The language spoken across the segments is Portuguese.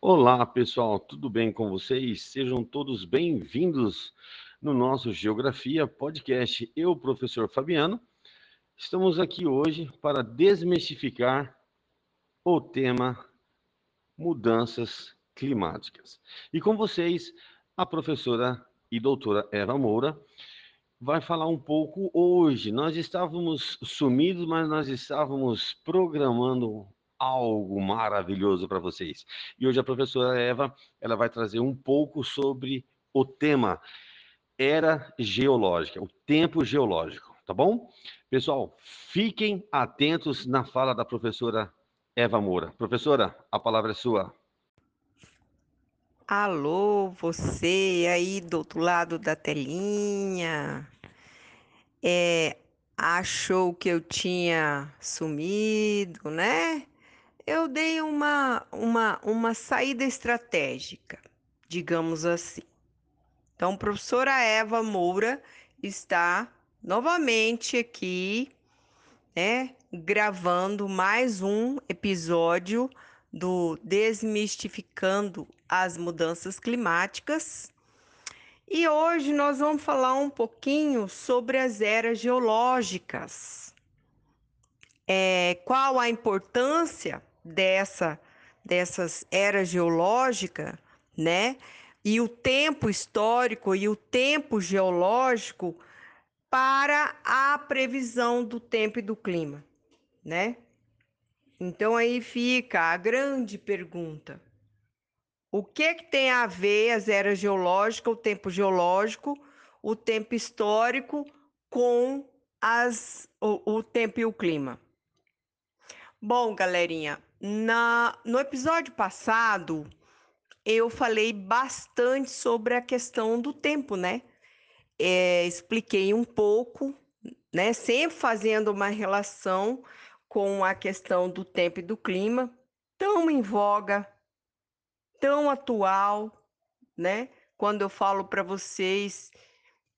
Olá, pessoal, tudo bem com vocês? Sejam todos bem-vindos no nosso Geografia Podcast. Eu, professor Fabiano, estamos aqui hoje para desmistificar o tema mudanças climáticas. E com vocês, a professora e doutora Eva Moura vai falar um pouco hoje. Nós estávamos sumidos, mas nós estávamos programando algo maravilhoso para vocês. E hoje a professora Eva, ela vai trazer um pouco sobre o tema era geológica, o tempo geológico, tá bom? Pessoal, fiquem atentos na fala da professora Eva Moura. Professora, a palavra é sua. Alô, você aí do outro lado da telinha. É, achou que eu tinha sumido, né? Eu dei uma, uma, uma saída estratégica, digamos assim. Então, professora Eva Moura está novamente aqui, né, gravando mais um episódio do Desmistificando as Mudanças Climáticas. E hoje nós vamos falar um pouquinho sobre as eras geológicas. É, qual a importância dessa dessas eras geológicas, né? E o tempo histórico e o tempo geológico para a previsão do tempo e do clima, né? Então aí fica a grande pergunta. O que que tem a ver as eras geológicas, o tempo geológico, o tempo histórico com as, o, o tempo e o clima? Bom, galerinha, na, no episódio passado, eu falei bastante sobre a questão do tempo, né? É, expliquei um pouco, né? Sempre fazendo uma relação com a questão do tempo e do clima, tão em voga, tão atual, né? Quando eu falo para vocês,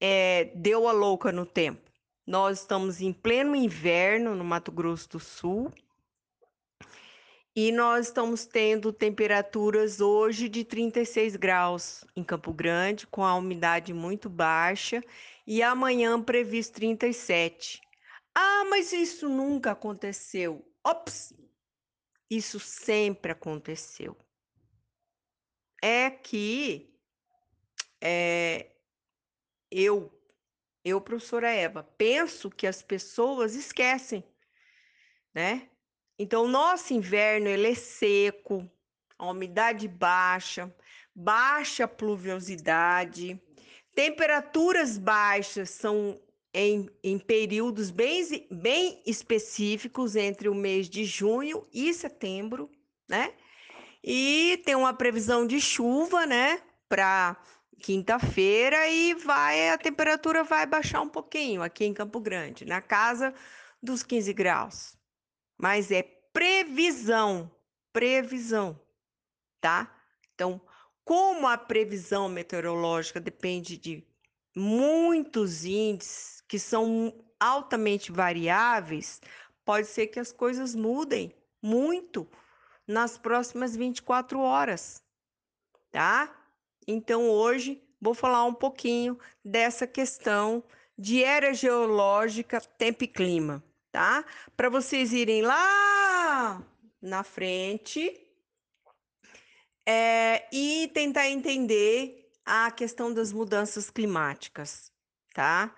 é, deu a louca no tempo. Nós estamos em pleno inverno no Mato Grosso do Sul e nós estamos tendo temperaturas hoje de 36 graus em Campo Grande, com a umidade muito baixa, e amanhã previsto 37. Ah, mas isso nunca aconteceu. Ops! Isso sempre aconteceu. É que é, eu, eu, professora Eva, penso que as pessoas esquecem, né? Então, o nosso inverno ele é seco, a umidade baixa, baixa pluviosidade, temperaturas baixas são em, em períodos bem, bem específicos entre o mês de junho e setembro, né? E tem uma previsão de chuva, né, para quinta-feira e vai a temperatura vai baixar um pouquinho aqui em Campo Grande, na casa dos 15 graus mas é previsão, previsão, tá? Então, como a previsão meteorológica depende de muitos índices que são altamente variáveis, pode ser que as coisas mudem muito nas próximas 24 horas, tá? Então, hoje vou falar um pouquinho dessa questão de era geológica, tempo e clima tá? Para vocês irem lá na frente é, e tentar entender a questão das mudanças climáticas, tá?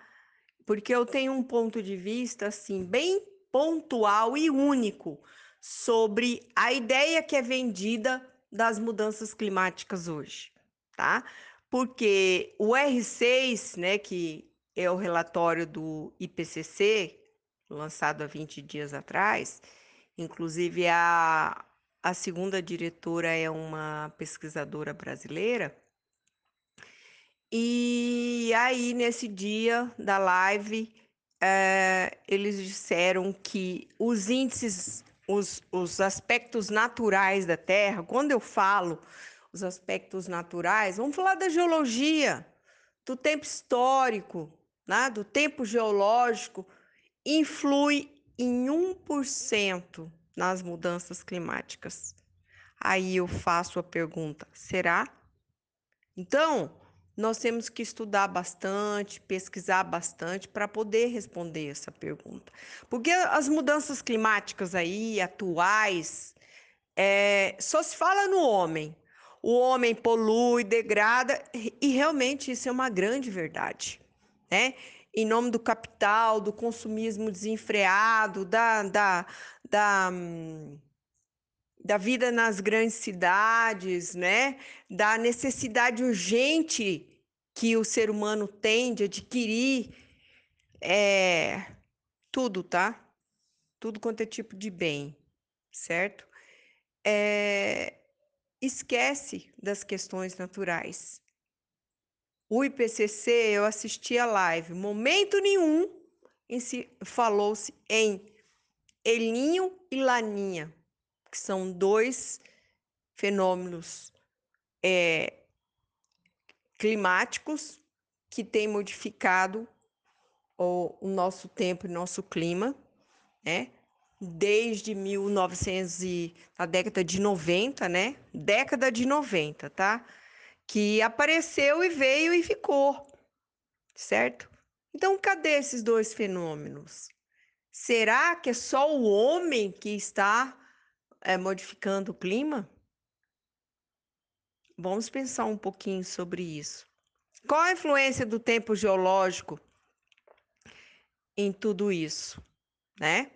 Porque eu tenho um ponto de vista assim bem pontual e único sobre a ideia que é vendida das mudanças climáticas hoje, tá? Porque o R6, né, que é o relatório do IPCC, lançado há 20 dias atrás. Inclusive, a, a segunda diretora é uma pesquisadora brasileira. E aí, nesse dia da live, é, eles disseram que os índices, os, os aspectos naturais da Terra, quando eu falo os aspectos naturais, vamos falar da geologia, do tempo histórico, né, do tempo geológico, influi em 1% nas mudanças climáticas. Aí eu faço a pergunta: será? Então, nós temos que estudar bastante, pesquisar bastante para poder responder essa pergunta. Porque as mudanças climáticas aí, atuais, é, só se fala no homem. O homem polui, degrada, e realmente isso é uma grande verdade. Né? Em nome do capital, do consumismo desenfreado, da, da, da da vida nas grandes cidades, né? Da necessidade urgente que o ser humano tem de adquirir é, tudo, tá? Tudo quanto é tipo de bem, certo? É, esquece das questões naturais. O IPCC, eu assisti a live, momento nenhum falou-se em Elinho e Laninha que são dois fenômenos é, climáticos que têm modificado o, o nosso tempo e nosso clima, né? Desde 1900 e a década de 90, né? Década de 90, tá? Que apareceu e veio e ficou, certo? Então, cadê esses dois fenômenos? Será que é só o homem que está é, modificando o clima? Vamos pensar um pouquinho sobre isso. Qual a influência do tempo geológico em tudo isso, né?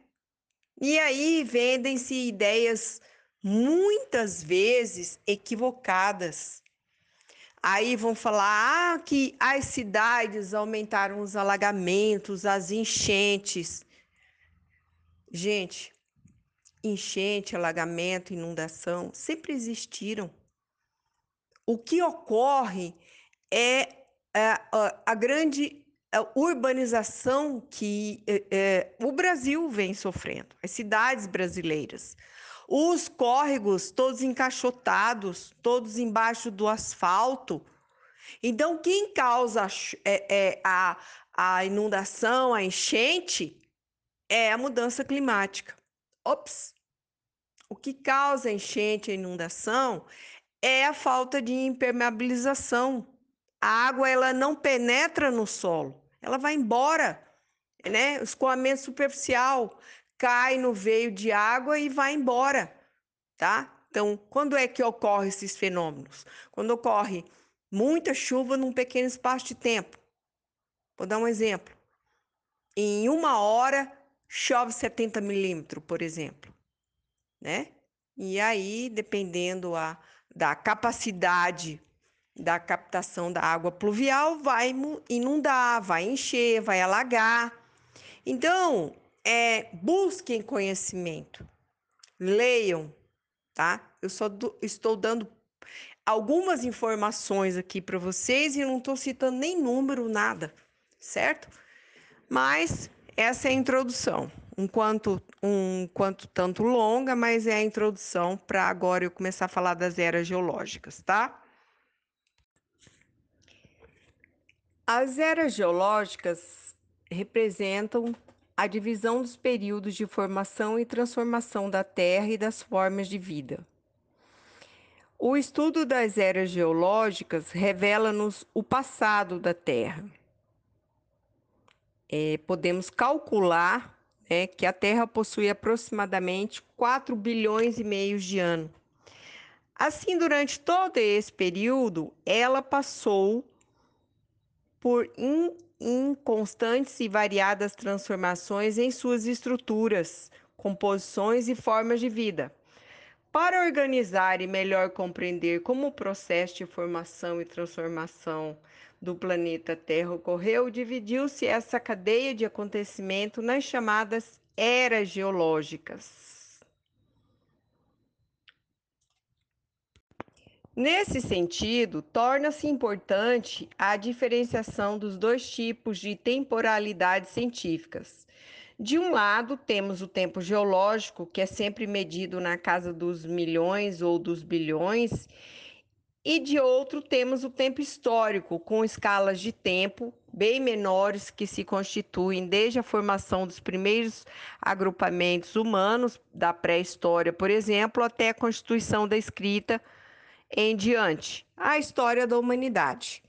E aí vendem-se ideias muitas vezes equivocadas. Aí vão falar ah, que as cidades aumentaram os alagamentos, as enchentes. Gente, enchente, alagamento, inundação sempre existiram. O que ocorre é a, a grande urbanização que é, é, o Brasil vem sofrendo, as cidades brasileiras. Os córregos todos encaixotados, todos embaixo do asfalto. Então, quem causa é, é, a, a inundação, a enchente, é a mudança climática. Ops! O que causa enchente e inundação é a falta de impermeabilização. A água ela não penetra no solo, ela vai embora, né? Escoamento superficial cai no veio de água e vai embora, tá? Então, quando é que ocorrem esses fenômenos? Quando ocorre muita chuva num pequeno espaço de tempo. Vou dar um exemplo. Em uma hora, chove 70 milímetros, por exemplo né? E aí, dependendo a, da capacidade da captação da água pluvial, vai inundar, vai encher, vai alagar. Então, é, busquem conhecimento, leiam, tá? Eu só do, estou dando algumas informações aqui para vocês e não estou citando nem número, nada, certo? Mas essa é a introdução um quanto, um quanto tanto longa, mas é a introdução para agora eu começar a falar das eras geológicas, tá? As eras geológicas representam a divisão dos períodos de formação e transformação da Terra e das formas de vida. O estudo das eras geológicas revela-nos o passado da Terra. É, podemos calcular né, que a Terra possui aproximadamente 4 bilhões e meio de anos. Assim, durante todo esse período, ela passou por inconstantes e variadas transformações em suas estruturas, composições e formas de vida. Para organizar e melhor compreender como o processo de formação e transformação do planeta Terra ocorreu, dividiu-se essa cadeia de acontecimento nas chamadas eras geológicas. Nesse sentido, torna-se importante a diferenciação dos dois tipos de temporalidades científicas. De um lado, temos o tempo geológico, que é sempre medido na casa dos milhões ou dos bilhões, e de outro temos o tempo histórico, com escalas de tempo bem menores que se constituem desde a formação dos primeiros agrupamentos humanos da pré-história, por exemplo, até a constituição da escrita em diante, a história da humanidade.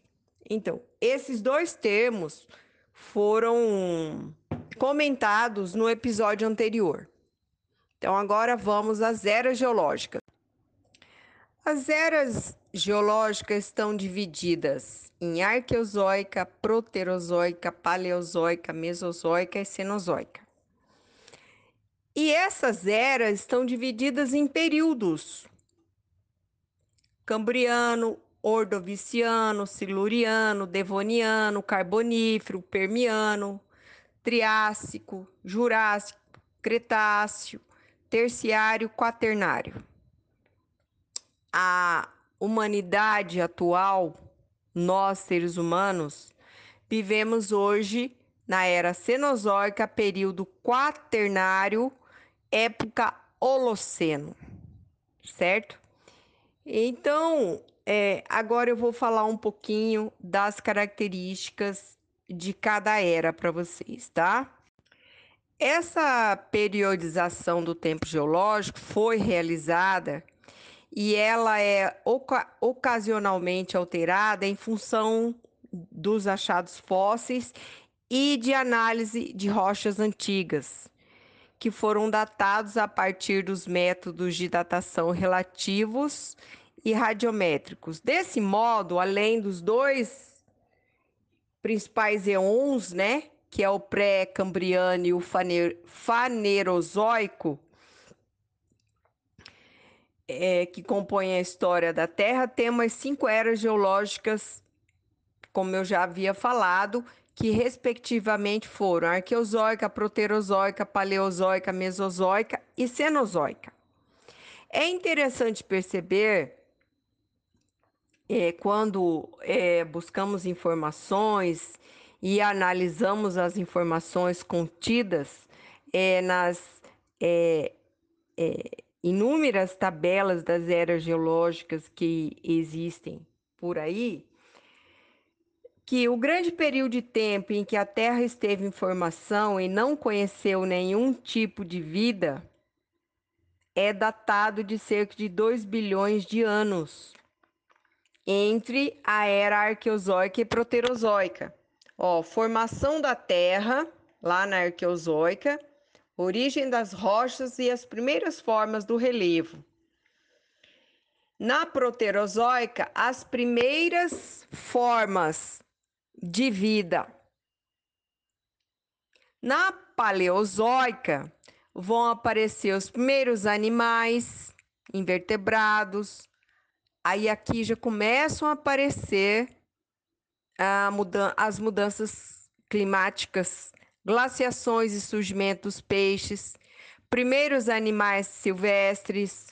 Então, esses dois termos foram comentados no episódio anterior. Então, agora vamos às eras geológicas. As eras geológicas estão divididas em arqueozoica, proterozoica, paleozoica, mesozoica e cenozoica. E essas eras estão divididas em períodos: Cambriano, Ordoviciano, Siluriano, Devoniano, Carbonífero, Permiano, Triássico, Jurássico, Cretáceo, Terciário, Quaternário a humanidade atual, nós seres humanos, vivemos hoje na era Cenozoica, período quaternário, época Holoceno, certo? Então, é, agora eu vou falar um pouquinho das características de cada era para vocês, tá? Essa periodização do tempo geológico foi realizada e ela é oca ocasionalmente alterada em função dos achados fósseis e de análise de rochas antigas, que foram datados a partir dos métodos de datação relativos e radiométricos. Desse modo, além dos dois principais eons, né, que é o pré-cambriano e o fanerozoico, é, que compõem a história da Terra, temos cinco eras geológicas, como eu já havia falado, que respectivamente foram arqueozoica, proterozoica, paleozoica, mesozoica e cenozoica. É interessante perceber é, quando é, buscamos informações e analisamos as informações contidas é, nas é, é, inúmeras tabelas das eras geológicas que existem por aí, que o grande período de tempo em que a Terra esteve em formação e não conheceu nenhum tipo de vida é datado de cerca de 2 bilhões de anos entre a era arqueozoica e proterozoica. Ó, formação da Terra lá na arqueozoica origem das rochas e as primeiras formas do relevo. Na proterozoica, as primeiras formas de vida. Na paleozoica, vão aparecer os primeiros animais, invertebrados. Aí aqui já começam a aparecer a mudan as mudanças climáticas glaciações e surgimento dos peixes, primeiros animais silvestres,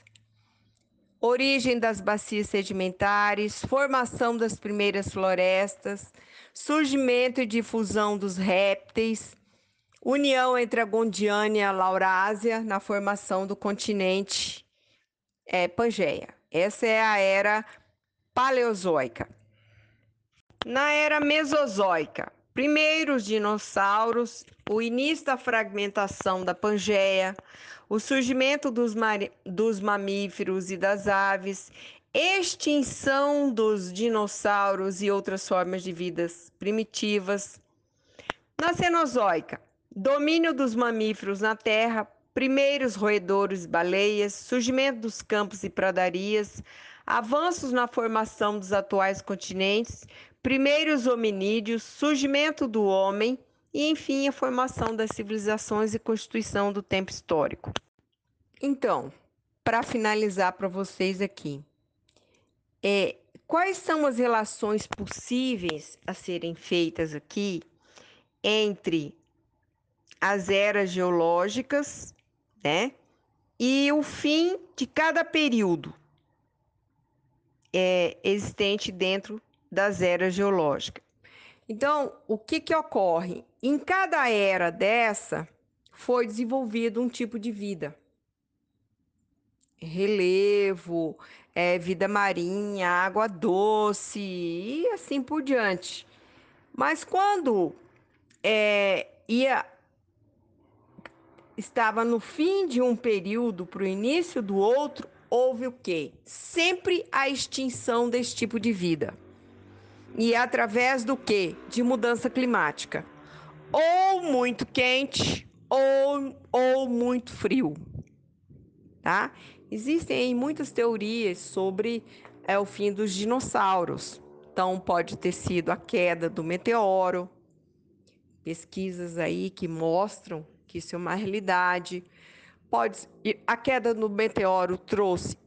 origem das bacias sedimentares, formação das primeiras florestas, surgimento e difusão dos répteis, união entre a Gondiana e a Laurásia na formação do continente é, Pangeia. Essa é a era paleozoica. Na era mesozoica, primeiros dinossauros, o início da fragmentação da Pangeia, o surgimento dos, dos mamíferos e das aves, extinção dos dinossauros e outras formas de vidas primitivas. Na Cenozoica, domínio dos mamíferos na Terra, primeiros roedores e baleias, surgimento dos campos e pradarias, avanços na formação dos atuais continentes, primeiros hominídeos, surgimento do homem e, enfim, a formação das civilizações e constituição do tempo histórico. Então, para finalizar para vocês aqui, é, quais são as relações possíveis a serem feitas aqui entre as eras geológicas, né, e o fim de cada período é, existente dentro das eras geológicas. Então, o que, que ocorre? Em cada era dessa, foi desenvolvido um tipo de vida. relevo, é, vida marinha, água doce e assim por diante. Mas quando é, ia estava no fim de um período para o início do outro, houve o quê? Sempre a extinção desse tipo de vida. E através do quê? De mudança climática. Ou muito quente ou, ou muito frio. Tá? Existem muitas teorias sobre é, o fim dos dinossauros. Então, pode ter sido a queda do meteoro. Pesquisas aí que mostram que isso é uma realidade. Pode, a queda do meteoro trouxe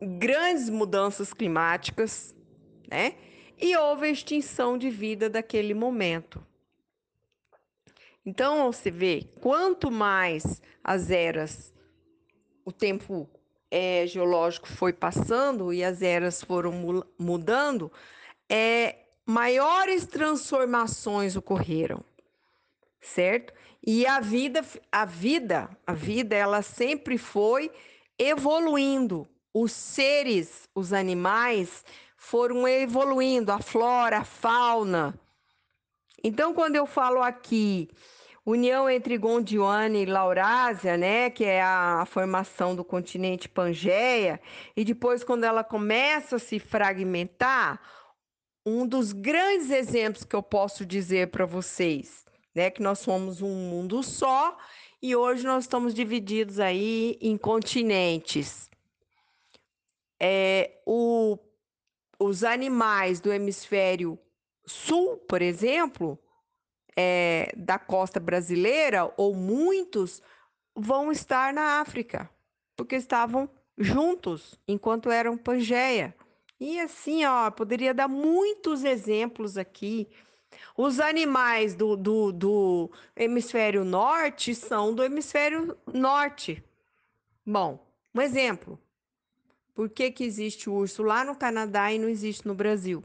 grandes mudanças climáticas, né? E houve a extinção de vida daquele momento. Então, você vê, quanto mais as eras o tempo é, geológico foi passando e as eras foram mudando, é, maiores transformações ocorreram, certo? E a vida, a vida, a vida, ela sempre foi evoluindo. Os seres, os animais foram evoluindo, a flora, a fauna. Então, quando eu falo aqui união entre Gondwana e Laurásia, né, que é a, a, formação do continente Pangeia, e depois quando ela começa a se fragmentar, um dos grandes exemplos que eu posso dizer para vocês, né, que nós somos um mundo só e hoje nós estamos divididos aí em continentes. É, o, os animais do hemisfério sul, por exemplo, é, da costa brasileira, ou muitos, vão estar na África, porque estavam juntos enquanto eram Pangeia. E assim, ó, poderia dar muitos exemplos aqui. Os animais do, do, do hemisfério norte são do hemisfério norte. Bom, um exemplo. Por que, que existe urso lá no Canadá e não existe no Brasil?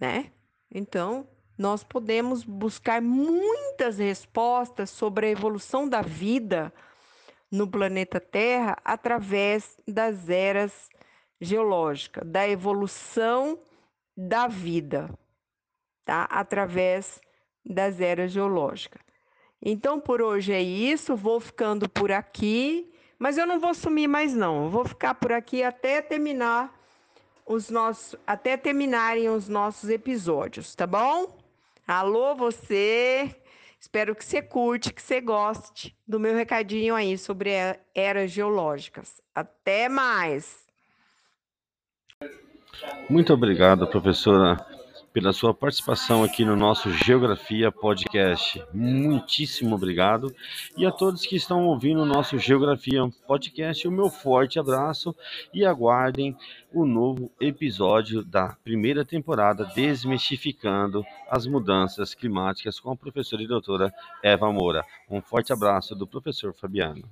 Né? Então, nós podemos buscar muitas respostas sobre a evolução da vida no planeta Terra através das eras geológicas, da evolução da vida, tá? Através das eras geológicas. Então, por hoje é isso, vou ficando por aqui, mas eu não vou sumir mais não. Eu vou ficar por aqui até terminar os nossos até terminarem os nossos episódios, tá bom? Alô, você! Espero que você curte, que você goste do meu recadinho aí sobre eras geológicas. Até mais! Muito obrigado, professora pela sua participação aqui no nosso Geografia Podcast. Muitíssimo obrigado. E a todos que estão ouvindo o nosso Geografia Podcast, o meu forte abraço e aguardem o novo episódio da primeira temporada Desmistificando as Mudanças Climáticas com a professora e doutora Eva Moura. Um forte abraço do professor Fabiano.